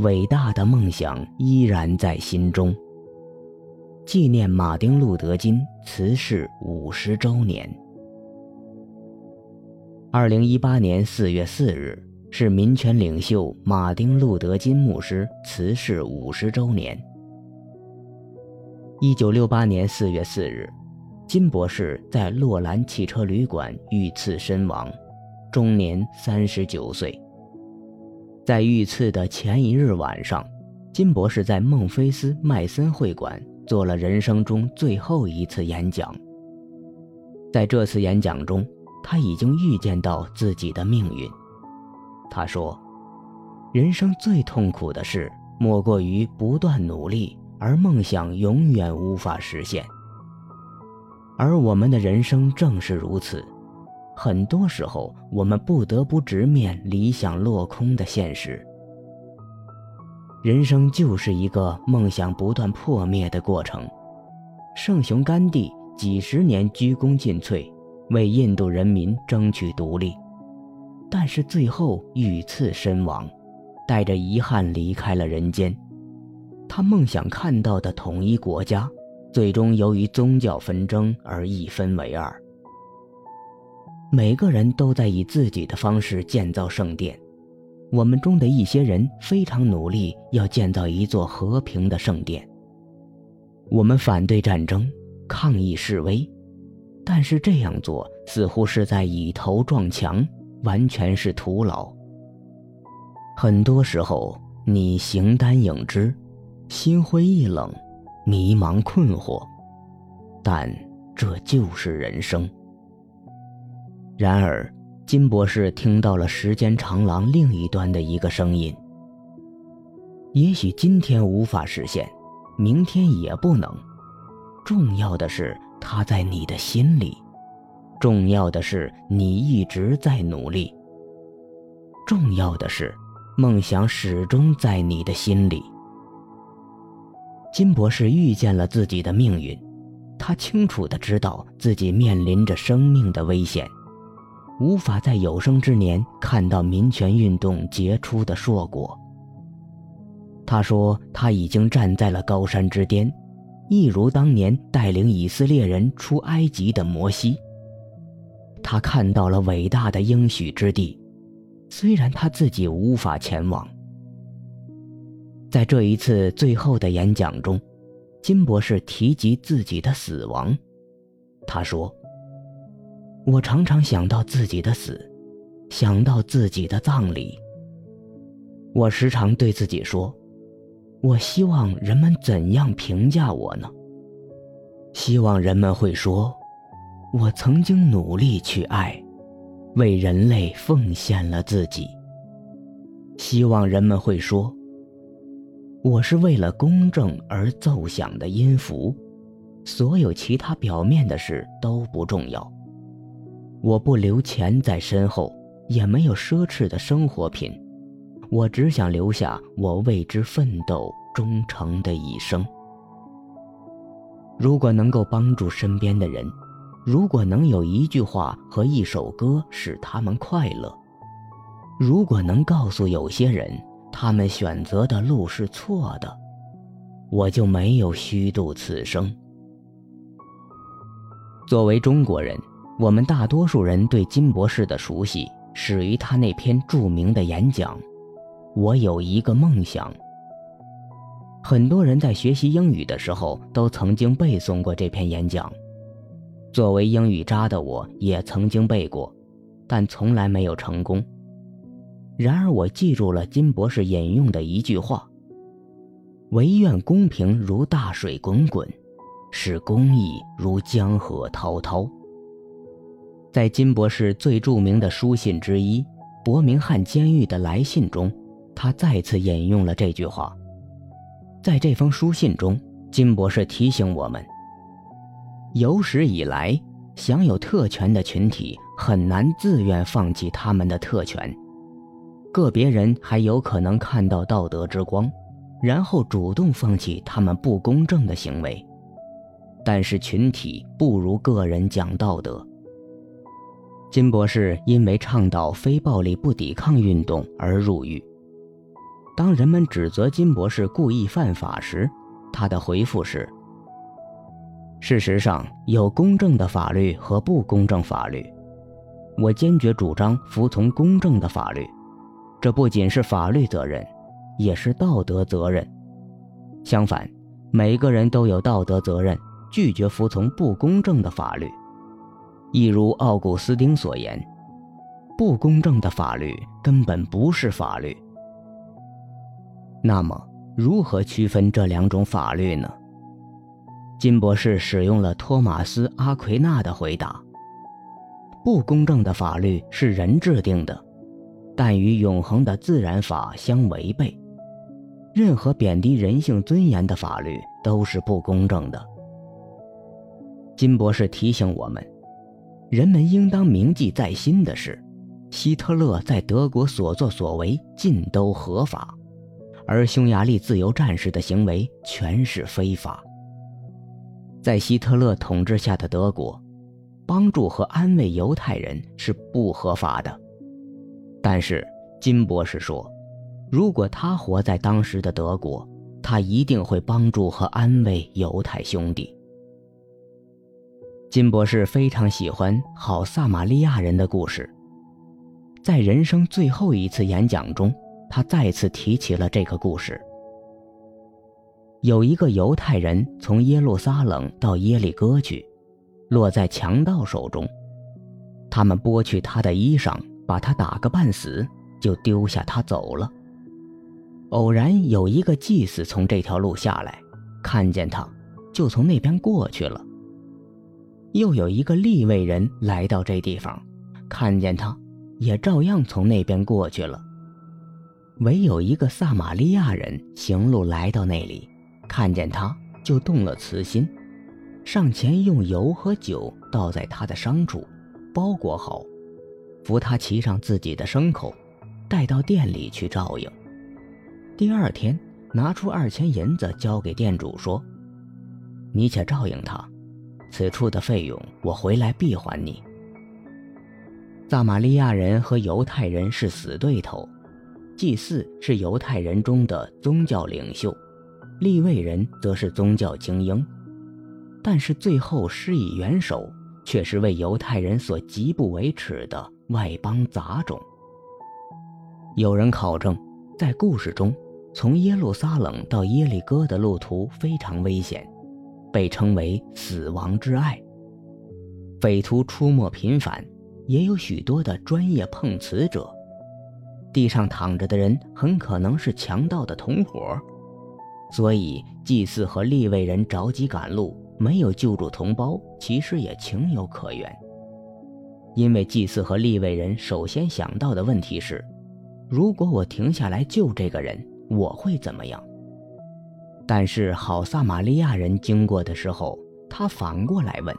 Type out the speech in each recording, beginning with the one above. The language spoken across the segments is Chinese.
伟大的梦想依然在心中。纪念马丁·路德·金辞世五十周年。二零一八年四月四日是民权领袖马丁·路德·金牧师辞世五十周年。一九六八年四月四日，金博士在洛兰汽车旅馆遇刺身亡，终年三十九岁。在遇刺的前一日晚上，金博士在孟菲斯麦森会馆做了人生中最后一次演讲。在这次演讲中，他已经预见到自己的命运。他说：“人生最痛苦的事，莫过于不断努力，而梦想永远无法实现。而我们的人生正是如此。”很多时候，我们不得不直面理想落空的现实。人生就是一个梦想不断破灭的过程。圣雄甘地几十年鞠躬尽瘁，为印度人民争取独立，但是最后遇刺身亡，带着遗憾离开了人间。他梦想看到的统一国家，最终由于宗教纷争而一分为二。每个人都在以自己的方式建造圣殿，我们中的一些人非常努力，要建造一座和平的圣殿。我们反对战争，抗议示威，但是这样做似乎是在以头撞墙，完全是徒劳。很多时候，你形单影只，心灰意冷，迷茫困惑，但这就是人生。然而，金博士听到了时间长廊另一端的一个声音。也许今天无法实现，明天也不能。重要的是，他在你的心里；重要的是，你一直在努力；重要的是，梦想始终在你的心里。金博士遇见了自己的命运，他清楚的知道自己面临着生命的危险。无法在有生之年看到民权运动结出的硕果。他说：“他已经站在了高山之巅，一如当年带领以色列人出埃及的摩西。他看到了伟大的应许之地，虽然他自己无法前往。”在这一次最后的演讲中，金博士提及自己的死亡。他说。我常常想到自己的死，想到自己的葬礼。我时常对自己说：“我希望人们怎样评价我呢？希望人们会说，我曾经努力去爱，为人类奉献了自己。希望人们会说，我是为了公正而奏响的音符，所有其他表面的事都不重要。”我不留钱在身后，也没有奢侈的生活品，我只想留下我为之奋斗忠诚的一生。如果能够帮助身边的人，如果能有一句话和一首歌使他们快乐，如果能告诉有些人他们选择的路是错的，我就没有虚度此生。作为中国人。我们大多数人对金博士的熟悉始于他那篇著名的演讲《我有一个梦想》。很多人在学习英语的时候都曾经背诵过这篇演讲，作为英语渣的我也曾经背过，但从来没有成功。然而，我记住了金博士引用的一句话：“唯愿公平如大水滚滚，使公义如江河滔滔。”在金博士最著名的书信之一《伯明翰监狱的来信》中，他再次引用了这句话。在这封书信中，金博士提醒我们：有史以来，享有特权的群体很难自愿放弃他们的特权。个别人还有可能看到道德之光，然后主动放弃他们不公正的行为，但是群体不如个人讲道德。金博士因为倡导非暴力不抵抗运动而入狱。当人们指责金博士故意犯法时，他的回复是：“事实上，有公正的法律和不公正法律。我坚决主张服从公正的法律，这不仅是法律责任，也是道德责任。相反，每个人都有道德责任，拒绝服从不公正的法律。一如奥古斯丁所言。”不公正的法律根本不是法律。那么，如何区分这两种法律呢？金博士使用了托马斯·阿奎那的回答：“不公正的法律是人制定的，但与永恒的自然法相违背。任何贬低人性尊严的法律都是不公正的。”金博士提醒我们，人们应当铭记在心的是。希特勒在德国所作所为尽都合法，而匈牙利自由战士的行为全是非法。在希特勒统治下的德国，帮助和安慰犹太人是不合法的。但是金博士说，如果他活在当时的德国，他一定会帮助和安慰犹太兄弟。金博士非常喜欢好撒玛利亚人的故事。在人生最后一次演讲中，他再次提起了这个故事。有一个犹太人从耶路撒冷到耶利哥去，落在强盗手中，他们剥去他的衣裳，把他打个半死，就丢下他走了。偶然有一个祭司从这条路下来，看见他，就从那边过去了。又有一个利未人来到这地方，看见他。也照样从那边过去了。唯有一个撒玛利亚人行路来到那里，看见他就动了慈心，上前用油和酒倒在他的伤处，包裹好，扶他骑上自己的牲口，带到店里去照应。第二天，拿出二千银子交给店主，说：“你且照应他，此处的费用我回来必还你。”撒玛利亚人和犹太人是死对头，祭祀是犹太人中的宗教领袖，立位人则是宗教精英，但是最后施以援手，却是为犹太人所极不为耻的外邦杂种。有人考证，在故事中，从耶路撒冷到耶利哥的路途非常危险，被称为“死亡之爱”，匪徒出没频繁。也有许多的专业碰瓷者，地上躺着的人很可能是强盗的同伙，所以祭祀和立位人着急赶路，没有救助同胞，其实也情有可原。因为祭祀和立位人首先想到的问题是：如果我停下来救这个人，我会怎么样？但是好撒玛利亚人经过的时候，他反过来问。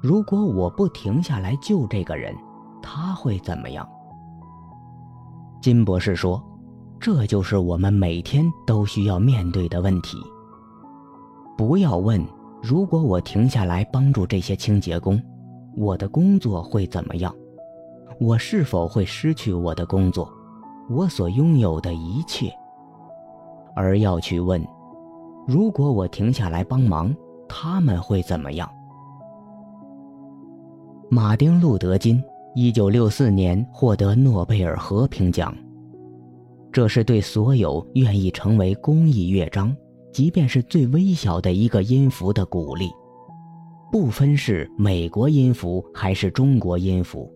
如果我不停下来救这个人，他会怎么样？金博士说：“这就是我们每天都需要面对的问题。不要问，如果我停下来帮助这些清洁工，我的工作会怎么样？我是否会失去我的工作，我所拥有的一切？而要去问，如果我停下来帮忙，他们会怎么样？”马丁·路德·金，一九六四年获得诺贝尔和平奖。这是对所有愿意成为公益乐章，即便是最微小的一个音符的鼓励，不分是美国音符还是中国音符，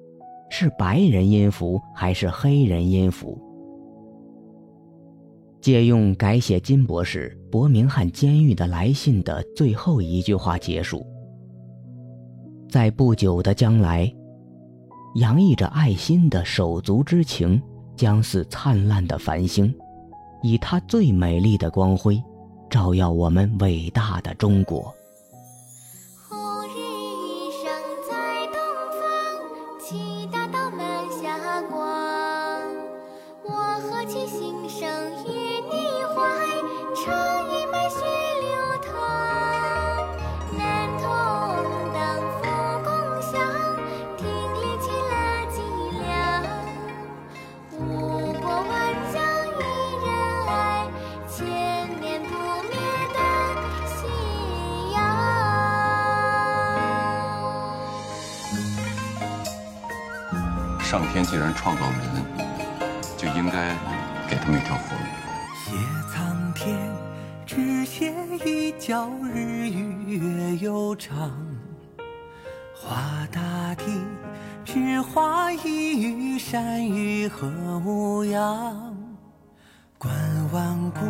是白人音符还是黑人音符。借用改写金博士伯明翰监狱的来信的最后一句话结束。在不久的将来洋溢着爱心的手足之情将似灿烂的繁星以它最美丽的光辉照耀我们伟大的中国。红日升在东方其大道满霞光。我何其幸生于上天既然创造了人，就应该给他们一条活路。谢苍天，只写一角日与月悠长；画大地，只画一隅山与河无恙。观万古，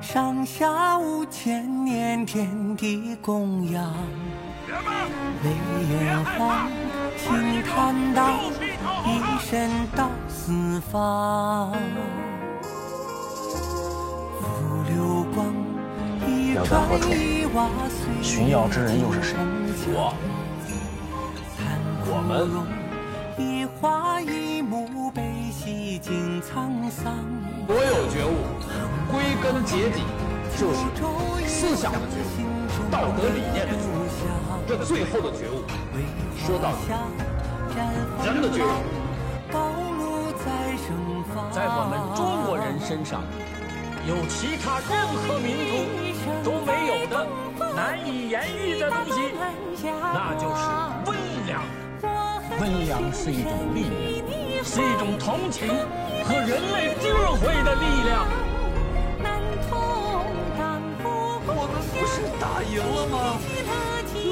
上下五千年，天地供养。雷炎黄，轻坦荡，一身到四方。浮流光，一砖一瓦，寻药之人又是谁？我。我们。一花一木，悲喜尽沧桑。所有觉悟，归根结底就是思想的觉悟，道德理念的觉悟。这最后的觉悟，说到底，人的觉悟，在我们中国人身上，有其他任何民族都没有的难以言喻的东西，那就是温良。温良是一种力量，是一种同情和人类智慧的力量。我们不是打赢了吗？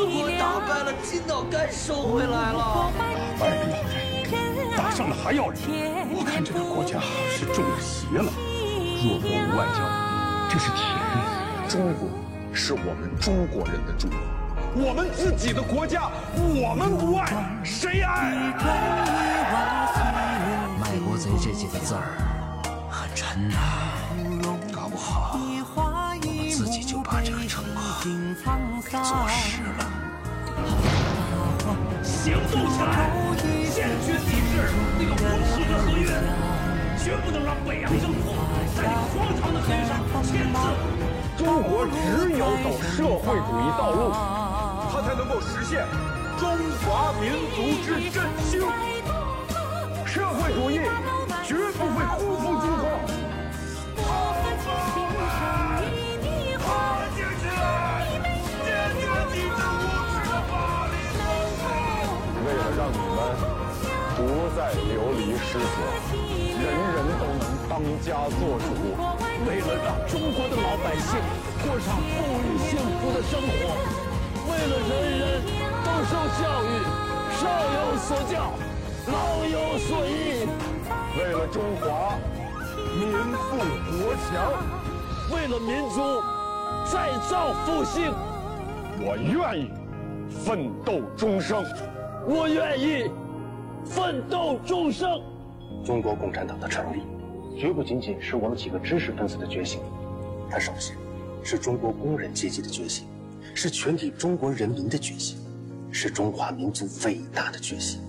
如果打败了，金岛该收回来了。打败了要人，打胜了还要人。我看这个国家是中了邪了。弱国无外交，这是铁律。中国是我们中国人的中国。我们自己的国家，我们不爱，谁爱？卖国贼这几个字儿很沉呐，搞不好给坐实了。行动起来，坚决抵制那个不实的合约，绝不能让北洋政府在你荒唐的合约上签字。中国只有走社会主义道路。它才能够实现中华民族之振兴。社会主义绝不会辜负中国。你们不再流离失所，人人都能当家做主，为了让中国的老百姓过上富裕幸福的生活。为了人人都受教育，少有所教，老有所依；为了中华民富国强，为了民族再造复兴，我愿意奋斗终生。我愿意奋斗终生。中国共产党的成立，绝不仅仅是我们几个知识分子的觉醒，它首先是中国工人阶级的觉醒。是全体中国人民的觉醒，是中华民族伟大的觉醒。